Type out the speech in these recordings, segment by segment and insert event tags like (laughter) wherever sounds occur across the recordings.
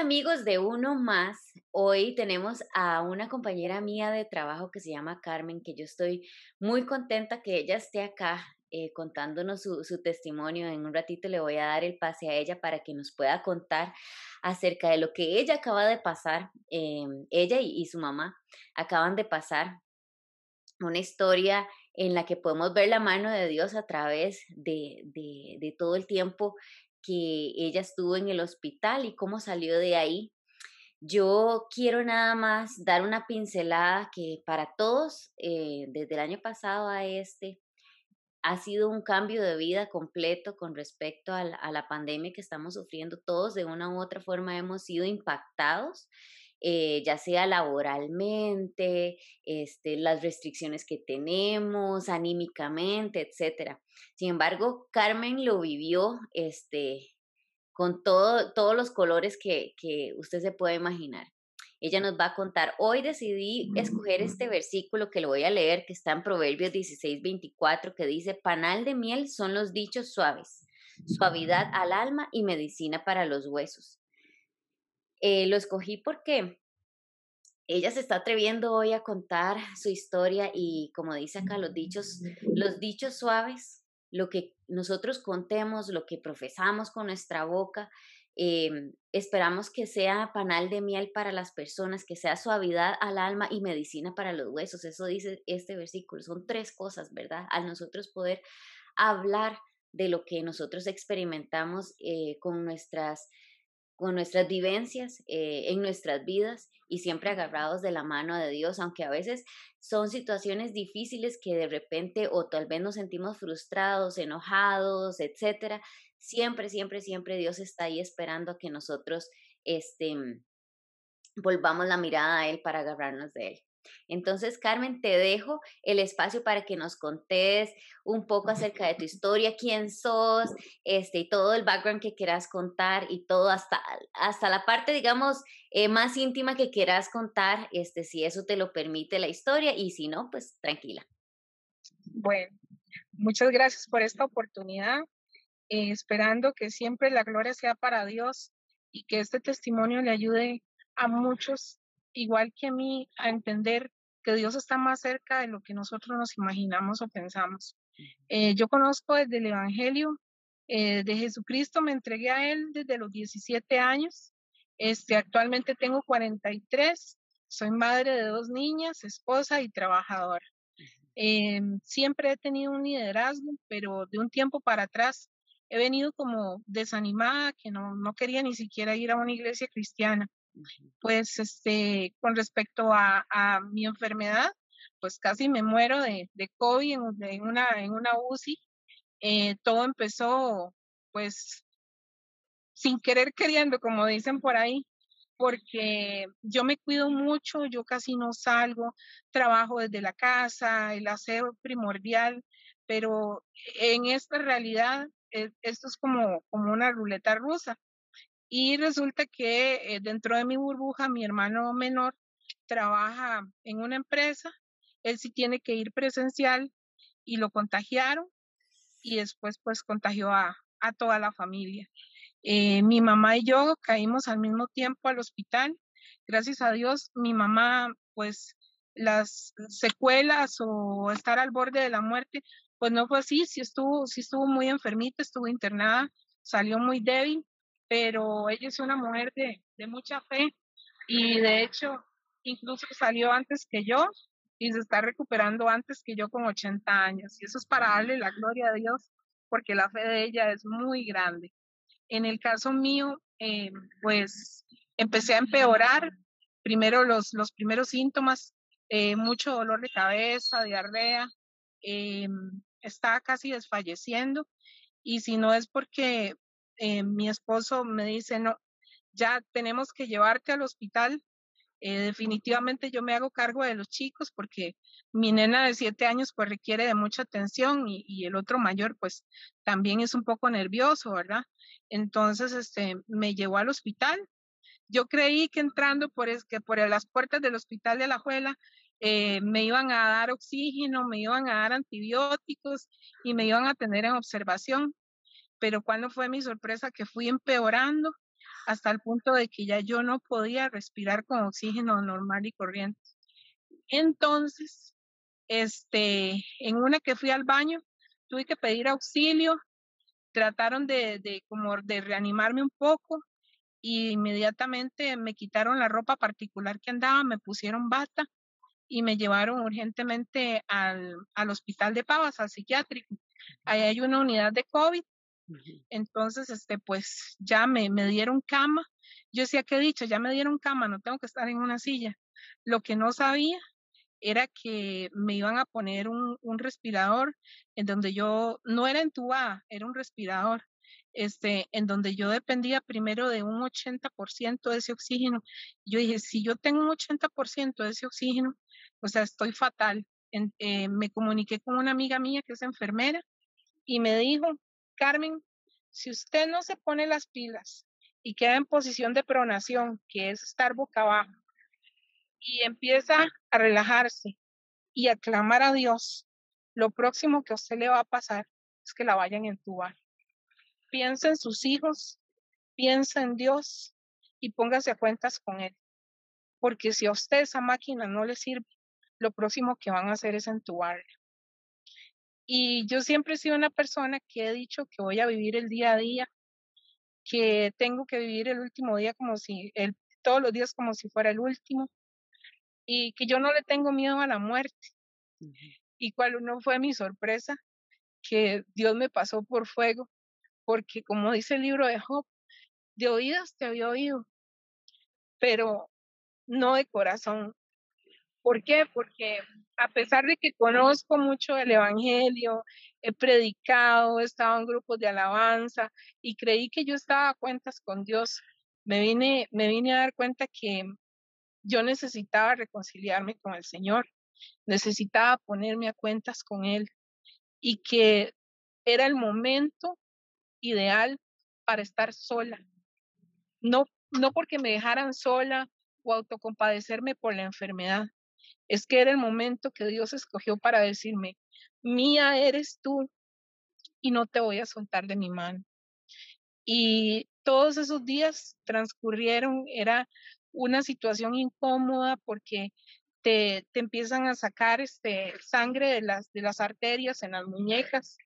Amigos de Uno Más. Hoy tenemos a una compañera mía de trabajo que se llama Carmen, que yo estoy muy contenta que ella esté acá eh, contándonos su, testimonio. En un ratito le voy a dar el pase a ella para que nos pueda contar acerca de lo que ella acaba de pasar, em, ella y, su mamá acaban de pasar una historia en la que podemos ver la mano de Dios a través de todo el tiempo que ella estuvo en el hospital y cómo salió de ahí. Yo quiero nada más dar una pincelada que para todos, eh, desde el año pasado a este, ha sido un cambio de vida completo con respecto a la, pandemia que estamos sufriendo. Todos de una u otra forma hemos sido impactados eh, ya sea laboralmente, este, las restricciones que tenemos, anímicamente, etcétera. Sin embargo, Carmen lo vivió este, con todo, todos los colores que, que usted se puede imaginar. Ella nos va a contar. Hoy decidí escoger este versículo que lo voy a leer, que está en Proverbios 16, 24, que dice, panal de miel son los dichos suaves, suavidad al alma y medicina para los huesos. Eh, lo escogí porque ella se está atreviendo hoy a contar (laughs) su historia y como dice acá, los dichos, los dichos suaves, lo que nosotros contemos, lo que profesamos con nuestra boca, em, esperamos que sea panal de miel para las personas, que sea suavidad al alma y medicina para los huesos. Eso dice este versículo. Son tres cosas, ¿verdad? Al nosotros poder hablar de lo que nosotros experimentamos eh, con nuestras con nuestras vivencias eh, en nuestras vidas y siempre agarrados de la mano de Dios, aunque a veces son situaciones difíciles que de repente o tal vez nos sentimos frustrados, enojados, etcétera. Siempre, siempre, siempre Dios está ahí esperando a que nosotros este, volvamos la mirada a Él para agarrarnos de Él. Entonces, Carmen, te dejo el espacio para que nos contes un poco acerca de tu (laughs) historia, quién sos, este, y todo el background que quieras contar y todo hasta, hasta la parte, digamos, eh, más íntima que quieras contar, este, si eso te lo permite la historia y si no, pues tranquila. Bueno, muchas gracias por esta oportunidad, eh, esperando que siempre la gloria sea para Dios y que este testimonio le ayude a muchos igual que a mí, a entender que Dios está más cerca de lo que nosotros nos imaginamos o pensamos. Eh, yo conozco desde el Evangelio eh, de Jesucristo, me entregué a Él desde los 17 años. Este, actualmente tengo 43, soy madre de dos niñas, esposa y trabajadora. Eh, siempre he tenido un liderazgo, pero de un tiempo para atrás he venido como desanimada, que no, no quería ni siquiera ir a una iglesia cristiana pues este, con respecto a, mi enfermedad, pues casi me muero de, COVID en, una, en una UCI. Eh, todo empezó pues sin querer queriendo, como dicen por ahí, porque yo me cuido mucho, yo casi no salgo, trabajo desde la casa, el aseo primordial, pero en esta realidad eh, esto es como, como una ruleta rusa. Y resulta que eh, dentro de mi burbuja, mi hermano menor trabaja en una empresa, él sí tiene que ir presencial y lo contagiaron y después pues contagió a, a toda la familia. Eh, mi mamá y yo caímos al mismo tiempo al hospital. Gracias a Dios, mi mamá pues las secuelas o estar al borde de la muerte, pues no fue así, sí estuvo, sí estuvo muy enfermita, estuvo internada, salió muy débil, pero ella es una mujer de, de mucha fe y de hecho incluso salió antes que yo y se está recuperando antes que yo con 80 años. Y eso es para darle la gloria a Dios porque la fe de ella es muy grande. En el caso mío, eh, pues empecé a empeorar. Primero los, los primeros síntomas, eh, mucho dolor de cabeza, diarrea, eh, casi desfalleciendo. Y si no es porque eh, mi esposo me dice, no, ya tenemos que llevarte al hospital. Eh, definitivamente yo me hago cargo de los chicos porque mi nena de siete años pues requiere de mucha atención y, el otro mayor pues también es un poco nervioso, ¿verdad? Entonces este, me llevó al hospital. Yo creí que entrando por, es, que por las puertas del hospital de la Juela eh, me iban a dar oxígeno, me iban a dar antibióticos y me iban a tener en observación pero cuando fue mi sorpresa que fui empeorando hasta el punto de que ya yo no podía respirar con oxígeno normal y corriente. Entonces, este, en una que fui al baño, tuve que pedir auxilio, trataron de, de como de reanimarme un poco y inmediatamente me quitaron la ropa particular que andaba, me pusieron bata y me llevaron urgentemente al, al hospital de Pavas, al psiquiátrico. Ahí hay una unidad de COVID. Entonces, este, pues ya me, me dieron cama. Yo decía que he dicho, ya me dieron cama, no tengo que estar en una silla. Lo que no sabía era que me iban a poner un, un respirador en donde yo no era entubada, era un respirador este, en donde yo dependía primero de un 80% de ese oxígeno. Yo dije, si yo tengo un 80% de ese oxígeno, o sea, estoy fatal. Eh, me comuniqué con una amiga mía que es enfermera y me dijo, Carmen, si usted no se pone las pilas y queda en posición de pronación, que es estar boca abajo, y empieza a relajarse y a clamar a Dios, lo próximo que a usted le va a pasar es que la vayan a entubar piensa en sus hijos, piensa en Dios y póngase a cuentas con Él. Porque si a usted esa máquina no le sirve, lo próximo que van a hacer es entubarla. Y yo siempre he sido una persona que he dicho que voy a vivir el día a día, que tengo que vivir el último día como si, el, todos los días como si fuera el último, y que yo no le tengo miedo a la muerte. Y cuál no fue mi sorpresa, que Dios me pasó por fuego porque como dice el libro de Job, de oídas te había oído, pero no de corazón. ¿Por qué? Porque a pesar de que conozco mucho el Evangelio, he predicado, he estado en grupos de alabanza y creí que yo estaba a cuentas con Dios, me vine, me vine a dar cuenta que yo necesitaba reconciliarme con el Señor, necesitaba ponerme a cuentas con Él y que era el momento ideal para estar sola. No, no porque me dejaran sola o autocompadecerme por la enfermedad. Es que era el momento que Dios escogió para decirme, mía eres tú y no te voy a soltar de mi mano. Y todos esos días transcurrieron, era una situación incómoda porque te, te empiezan a sacar este, sangre de las, de las arterias en las muñecas.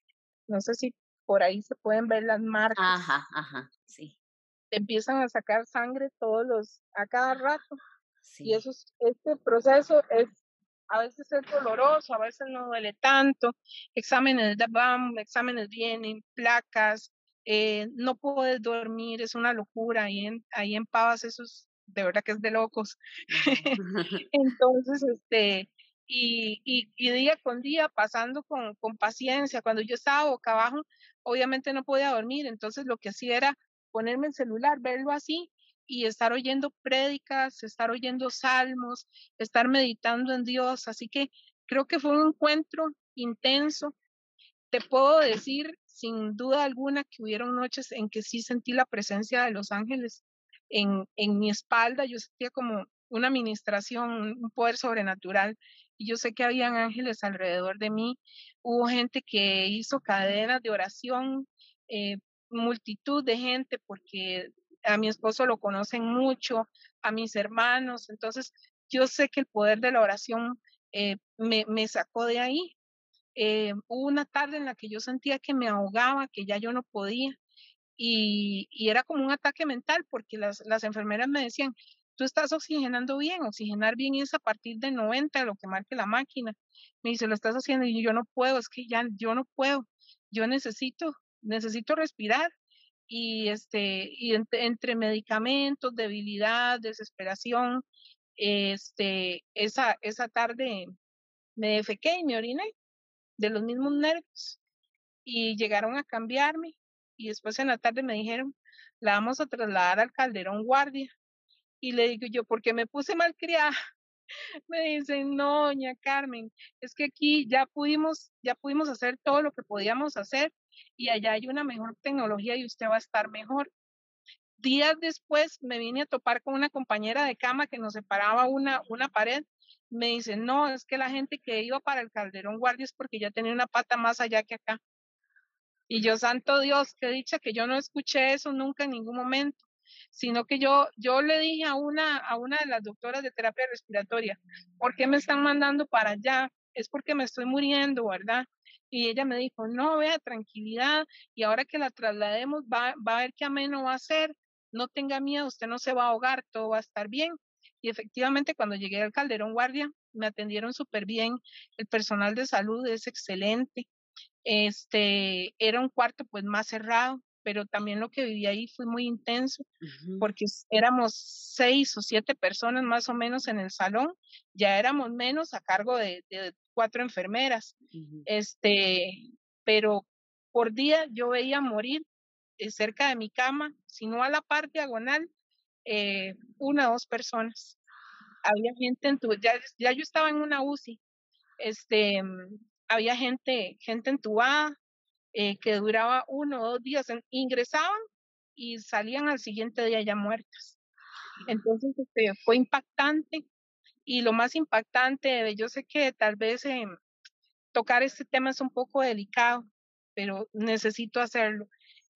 No sé si por ahí se pueden ver las marcas. Ajá, ajá, sí. Te empiezan a sacar sangre todos los, a cada rato. Y eso es, este proceso es, a veces es doloroso, a veces no duele tanto. Exámenes BAM, exámenes vienen, placas, eh, no puedes dormir, es una locura. Ahí en, ahí en Pavas eso es, de verdad que es de locos. (laughs) Entonces, este, y, y, y, día con día pasando con, con paciencia. Cuando yo estaba boca abajo, obviamente no podía dormir, entonces lo que hacía era ponerme el celular, verlo así y estar oyendo prédicas, estar oyendo salmos, estar meditando en Dios. Así que creo que fue un encuentro intenso. Te puedo decir sin duda alguna que hubieron noches en que sí sentí la presencia de los ángeles en, en mi espalda. Yo sentía como una administración, un poder sobrenatural. Y yo sé que habían ángeles alrededor de mí. Hubo gente que hizo cadenas de oración, eh, multitud de gente, porque a mi esposo lo conocen mucho, a mis hermanos. Entonces, yo sé que el poder de la oración eh, me, me, sacó de ahí. Eh, hubo una tarde en la que yo sentía que me ahogaba, que ya yo no podía. Y, y era como un ataque mental porque las, las enfermeras me decían, tú estás oxigenando bien, oxigenar bien es a partir de 90, lo que marque la máquina. Me dice, lo estás haciendo y yo no puedo, es que ya yo no puedo, yo necesito, necesito respirar. Y, este, y entre, medicamentos, debilidad, desesperación, este, esa, esa tarde me defequé y me oriné de los mismos nervios y llegaron a cambiarme y después en la tarde me dijeron, la vamos a trasladar al Calderón Guardia y le digo yo, porque me puse mal criada. (laughs) Me dicen, no, doña Carmen, es que aquí ya pudimos, ya pudimos hacer todo lo que podíamos hacer y allá hay una mejor tecnología y usted va a estar mejor. Días después me vine a topar con una compañera de cama que nos separaba una, una pared. Me dice, no, es que la gente que iba para el Calderón Guardia es porque ya tenía una pata más allá que acá. Y yo, santo Dios, qué dicha que yo no escuché eso nunca en ningún momento sino que yo, yo le dije a una, a una de las doctoras de terapia respiratoria, ¿por qué me están mandando para allá? Es porque me estoy muriendo, ¿verdad? Y ella me dijo, no, vea, tranquilidad, y ahora que la traslademos va, va a ver qué ameno va a ser, no tenga miedo, usted no se va a ahogar, todo va a estar bien. Y efectivamente, cuando llegué al Calderón Guardia, me atendieron súper bien, el personal de salud es excelente, este, era un cuarto pues más cerrado, pero también lo que viví ahí fue muy intenso, porque éramos seis o siete personas más o menos en el salón, ya éramos menos a cargo de, cuatro enfermeras, este, pero por día yo veía morir eh, cerca de mi cama, sino a la parte diagonal, eh, una o dos personas. Había gente en tu, ya, ya yo estaba en una UCI, este, había gente, gente entubada, eh, que duraba uno o dos días, ingresaban y salían al siguiente día ya muertas. Entonces este, fue impactante y lo más impactante, yo sé que tal vez eh, tocar este tema es un poco delicado, pero necesito hacerlo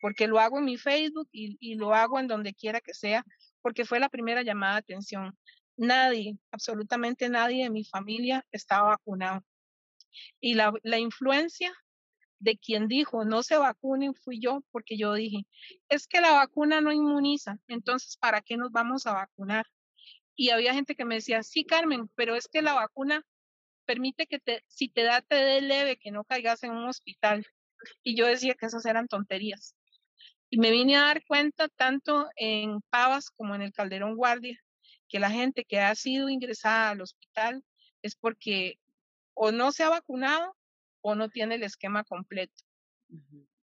porque lo hago en mi Facebook y, y lo hago en donde quiera que sea, porque fue la primera llamada de atención. Nadie, absolutamente nadie de mi familia estaba vacunado. Y la, la influencia de quien dijo no se vacunen fui yo, porque yo dije, es que la vacuna no inmuniza, entonces, ¿para qué nos vamos a vacunar? Y había gente que me decía, sí, Carmen, pero es que la vacuna permite que te, si te da, te dé leve, que no caigas en un hospital. Y yo decía que esas eran tonterías. Y me vine a dar cuenta tanto en Pavas como en el Calderón Guardia, que la gente que ha sido ingresada al hospital es porque o no se ha vacunado o no tiene el esquema completo.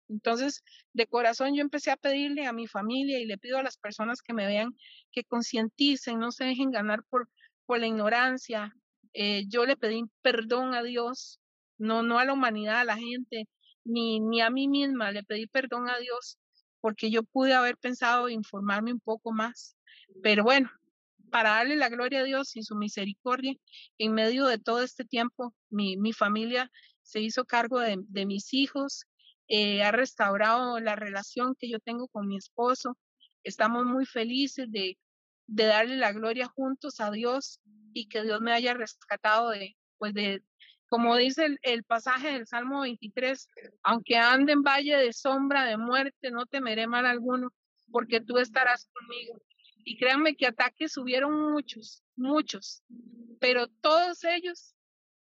Entonces, de corazón yo empecé a pedirle a mi familia y le pido a las personas que me vean que concienticen, no se dejen ganar por, por la ignorancia. Eh, yo le pedí perdón a Dios, no, no a la humanidad, a la gente, ni, ni a mí misma, le pedí perdón a Dios porque yo pude haber pensado informarme un poco más. Pero bueno, para darle la gloria a Dios y su misericordia, en medio de todo este tiempo, mi, mi familia se hizo cargo de, mis hijos, eh, ha restaurado la relación que yo tengo con mi esposo. Estamos muy felices de, darle la gloria juntos a Dios y que Dios me haya rescatado de, pues de, como dice el, el, pasaje del Salmo 23, aunque ande en valle de sombra de muerte, no temeré mal alguno, porque tú estarás conmigo. Y créanme que ataques hubieron muchos, muchos, pero todos ellos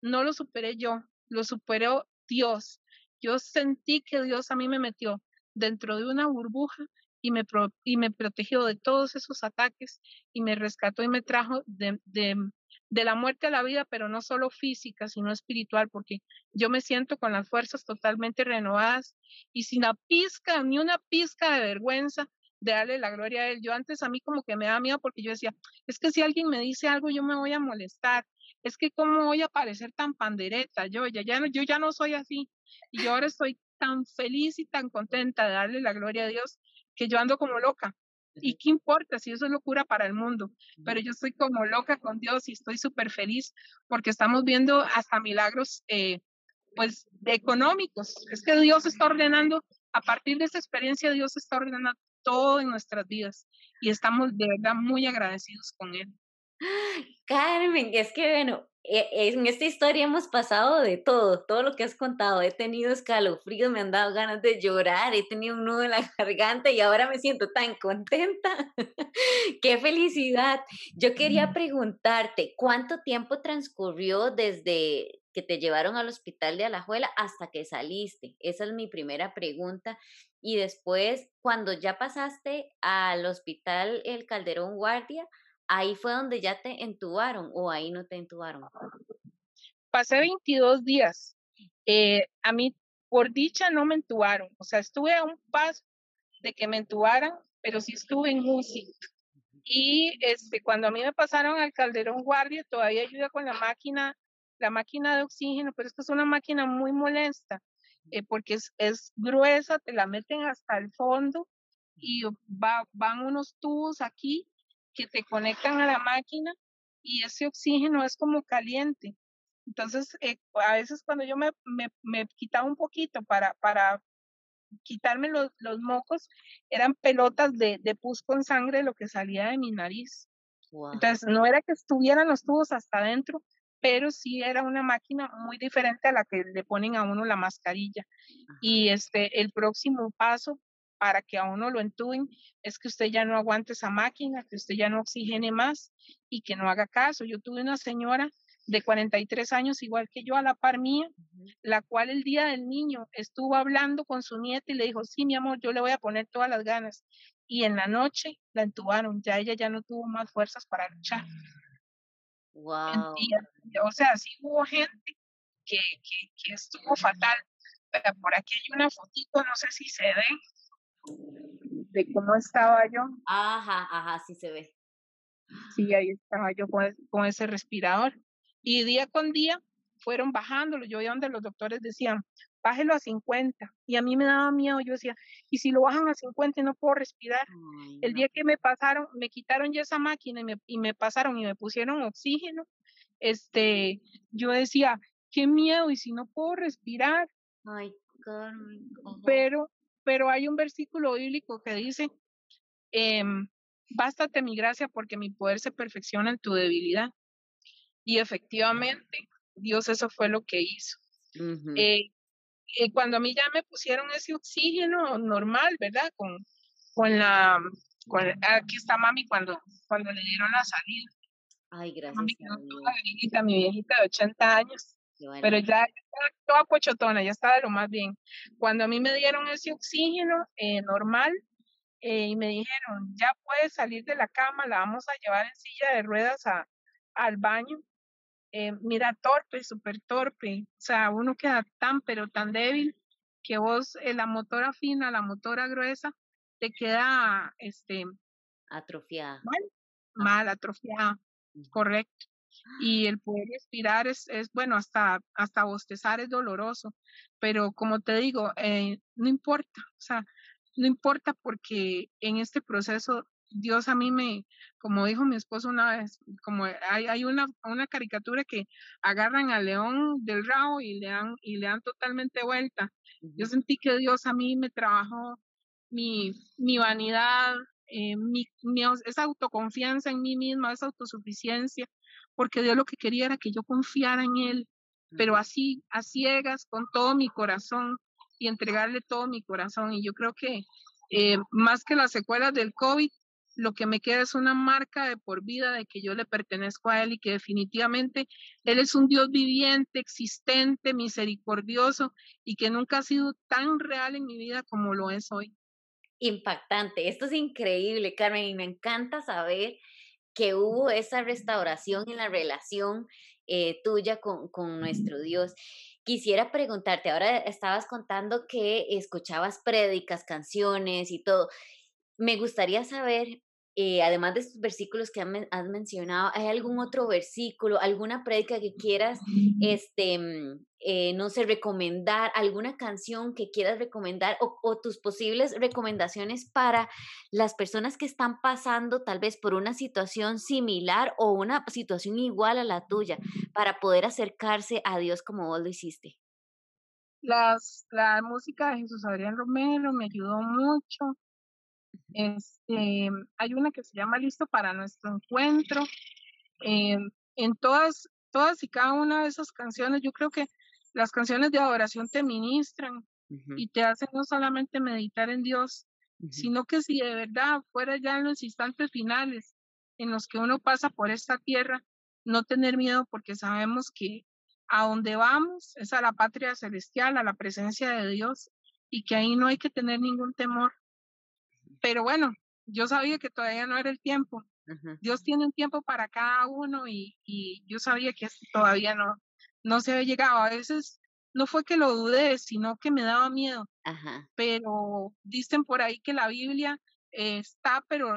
no los superé yo, lo superó Dios. Yo sentí que Dios a mí me metió dentro de una burbuja y me, y me protegió de todos esos ataques y me rescató y me trajo de, de, de la muerte a la vida, pero no solo física, sino espiritual, porque yo me siento con las fuerzas totalmente renovadas y sin una pizca, ni una pizca de vergüenza de darle la gloria a Él. Yo antes a mí como que me da miedo porque yo decía, es que si alguien me dice algo, yo me voy a molestar es que cómo voy a parecer tan pandereta, yo ya, ya, no, yo ya no soy así. Y yo ahora estoy tan feliz y tan contenta de darle la gloria a Dios que yo ando como loca. ¿Y qué importa si eso es locura para el mundo? Pero yo estoy como loca con Dios y estoy súper feliz porque estamos viendo hasta milagros, eh, pues, económicos. Es que Dios está ordenando, a partir de esa experiencia, Dios está ordenando todo en nuestras vidas y estamos de verdad muy agradecidos con Él. Carmen, es que bueno, e, en esta historia hemos pasado de todo, todo lo que has contado. He tenido escalofríos, me han dado ganas de llorar, he tenido un nudo en la (laughs) garganta y ahora me siento tan contenta. (laughs) ¡Qué felicidad! Yo quería preguntarte, ¿cuánto tiempo transcurrió desde que te llevaron al hospital de Alajuela hasta que saliste? Esa es mi primera pregunta. Y después, cuando ya pasaste al hospital El Calderón Guardia, ahí fue donde ya te entubaron o ahí no te entubaron. Pasé 22 días. Eh, a mí, por dicha, no me entubaron. O sea, estuve a un paso de que me entubaran, pero sí estuve en UCI. Y este, cuando a mí me pasaron al Calderón Guardia, todavía ayuda con la máquina, la máquina de oxígeno, pero esta es una máquina muy molesta, eh, porque es, es gruesa, te la meten hasta el fondo y va, van unos tubos aquí que te conectan a la máquina y ese oxígeno es como caliente. Entonces, eh, a veces cuando yo me, me, me, quitaba un poquito para, para quitarme los, los mocos, eran pelotas de, de pus con sangre lo que salía de mi nariz. Entonces, no era que estuvieran los tubos hasta adentro, pero sí era una máquina muy diferente a la que le ponen a uno la mascarilla. Y este, el próximo paso para que a uno lo entuben es que usted ya no aguante esa máquina, que usted ya no oxigene más y que no haga caso. Yo tuve una señora de 43 años, igual que yo, a la par mía, la cual el día del niño estuvo hablando con su nieta y le dijo, sí, mi amor, yo le voy a poner todas las ganas. Y en la noche la entubaron, ya ella ya no tuvo más fuerzas para luchar. Wow. o sea, sí hubo gente que, que, que estuvo fatal. por aquí hay una fotito, no sé si se ve, de cómo estaba yo. Ajá, ajá, sí se ve. Sí, ahí estaba yo con, con ese respirador. Y día con día fueron bajándolo. Yo iba donde los doctores decían, bájelo a 50. Y a mí me daba miedo. Yo decía, ¿y si lo bajan a 50 y no puedo respirar? el día que me pasaron, me quitaron ya esa máquina y me, y me pasaron y me pusieron oxígeno, este, yo decía, qué miedo, y si no puedo respirar. Ay, Pero, pero hay un versículo bíblico que dice, eh, bástate mi gracia porque mi poder se perfecciona en tu debilidad. Y efectivamente, Dios eso fue lo que hizo. eh, eh, cuando a mí ya me pusieron ese oxígeno normal, ¿verdad? Con, con la, con, aquí está mami cuando, cuando le dieron la salida. Ay, gracias. Mami viejita, mi viejita de 80 años. Pero ya, estaba toda pochotona, ya estaba de lo más bien. Cuando a mí me dieron ese oxígeno eh, normal eh, y me dijeron, ya puedes salir de la cama, la vamos a llevar en silla de ruedas a, al baño, eh, mira, torpe, súper torpe. O sea, uno queda tan, pero tan débil que vos, la motora fina, la motora gruesa, te queda este, atrofiada. Mal, mal atrofiada, correcto. Y el poder respirar es, es bueno, hasta, hasta bostezar es doloroso, pero como te digo, eh, no importa, o sea, no importa porque en este proceso Dios a mí me, como dijo mi esposo una vez, como hay, hay una, una caricatura que agarran al león del rabo y le dan, y le dan totalmente vuelta. Yo sentí que Dios a mí me trabajó mi, mi vanidad, eh, mi, mi, esa autoconfianza en mí misma, esa autosuficiencia, porque Dios lo que quería era que yo confiara en Él, pero así, a ciegas, con todo mi corazón y entregarle todo mi corazón. Y yo creo que eh, más que las secuelas del COVID, lo que me queda es una marca de por vida de que yo le pertenezco a Él y que definitivamente Él es un Dios viviente, existente, misericordioso y que nunca ha sido tan real en mi vida como lo es hoy. Impactante, esto es increíble, Carmen, y me encanta saber que hubo esa restauración en la relación eh, tuya con, con nuestro Dios. Quisiera preguntarte, ahora estabas contando que escuchabas prédicas, canciones y todo. Me gustaría saber eh, además de estos versículos que has mencionado, ¿hay algún otro versículo, alguna prédica que quieras, este, mm, eh, no sé, recomendar, alguna canción que quieras recomendar o, o, tus posibles recomendaciones para las personas que están pasando tal vez por una situación similar o una situación igual a la tuya, para poder acercarse a Dios como vos lo hiciste? Las, la música de Jesús Adrián Romero me ayudó mucho este, hay una que se llama Listo para nuestro encuentro. Eh, en todas, todas y cada una de esas canciones, yo creo que las canciones de adoración te ministran y te hacen no solamente meditar en Dios, sino que si de verdad fuera ya en los instantes finales en los que uno pasa por esta tierra, no tener miedo porque sabemos que a donde vamos es a la patria celestial, a la presencia de Dios y que ahí no hay que tener ningún temor pero bueno, yo sabía que todavía no era el tiempo. Dios tiene un tiempo para cada uno y, y yo sabía que todavía no, no se había llegado. A veces no fue que lo dudé, sino que me daba miedo. Pero dicen por ahí que la Biblia está, pero,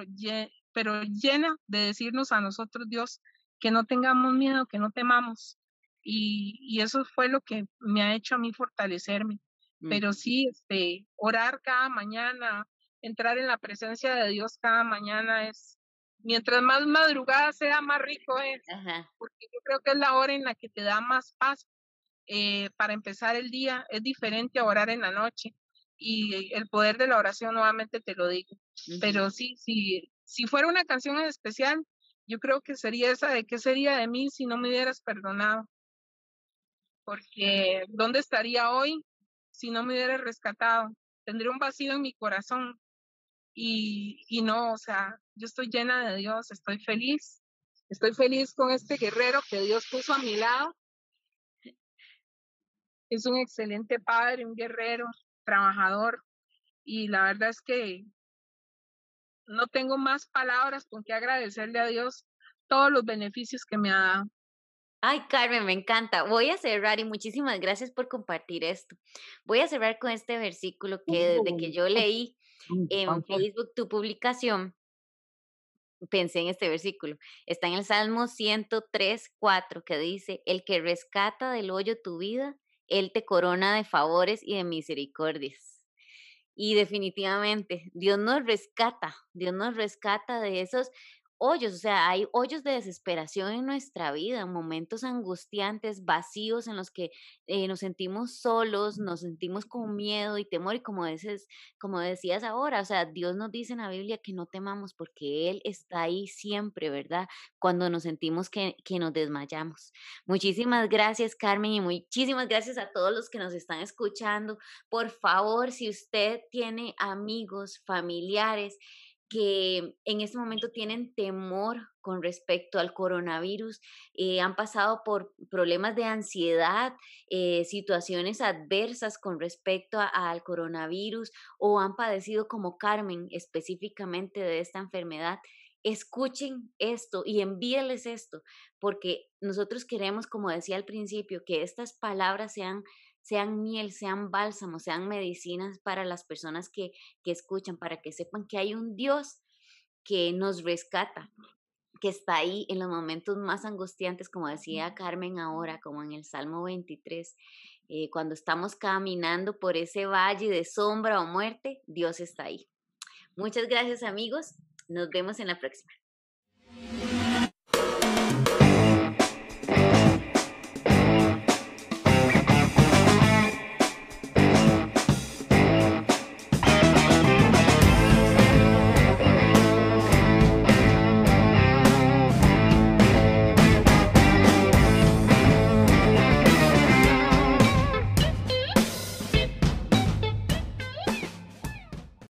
pero llena de decirnos a nosotros, Dios, que no tengamos miedo, que no temamos. Y, y eso fue lo que me ha hecho a mí fortalecerme. Pero sí, este, orar cada mañana, entrar en la presencia de Dios cada mañana es, mientras más madrugada sea, más rico es, porque yo creo que es la hora en la que te da más paz eh, para empezar el día, es diferente a orar en la noche. y el poder de la oración nuevamente te lo digo. Pero sí, sí, si fuera una canción en especial, yo creo que sería esa de qué sería de mí si no me hubieras perdonado. Porque ¿dónde estaría hoy si no me hubieras rescatado? Tendría un vacío en mi corazón. Y, y no, o sea, yo estoy llena de Dios, estoy feliz. Estoy feliz con este guerrero que Dios puso a mi lado. Es un excelente padre, un guerrero, trabajador y la verdad es que no tengo más palabras con que agradecerle a Dios todos los beneficios que me ha dado. Ay, Carmen, me encanta. Voy a cerrar y muchísimas gracias por compartir esto. Voy a cerrar con este versículo que desde que yo leí en Facebook tu publicación, pensé en este versículo. Está en el Salmo 103, 4, que dice, el que rescata del hoyo tu vida él te corona de favores y de misericordias. Y definitivamente, Dios nos rescata, Dios nos rescata de esos hoyos, o sea, hay hoyos de desesperación en nuestra vida, momentos angustiantes, vacíos en los que eh, nos sentimos solos, nos sentimos con miedo y temor y como, dices, como decías ahora, o sea, Dios nos dice en la Biblia que no temamos porque Él está ahí siempre, ¿verdad? Cuando nos sentimos que, que nos desmayamos. Muchísimas gracias, Carmen, y muchísimas gracias a todos los que nos están escuchando. Por favor, si usted tiene amigos, familiares, que en este momento tienen temor con respecto al coronavirus, eh, han pasado por problemas de ansiedad, eh, situaciones adversas con respecto al coronavirus o han padecido como Carmen específicamente de esta enfermedad. Escuchen esto y envíeles esto, porque nosotros queremos, como decía al principio, que estas palabras sean sean miel, sean bálsamos, sean medicinas para las personas que, que escuchan, para que sepan que hay un Dios que nos rescata, que está ahí en los momentos más angustiantes, como decía Carmen ahora, como en el Salmo 23, eh, cuando estamos caminando por ese valle de sombra o muerte, Dios está ahí. Muchas gracias amigos, nos vemos en la próxima.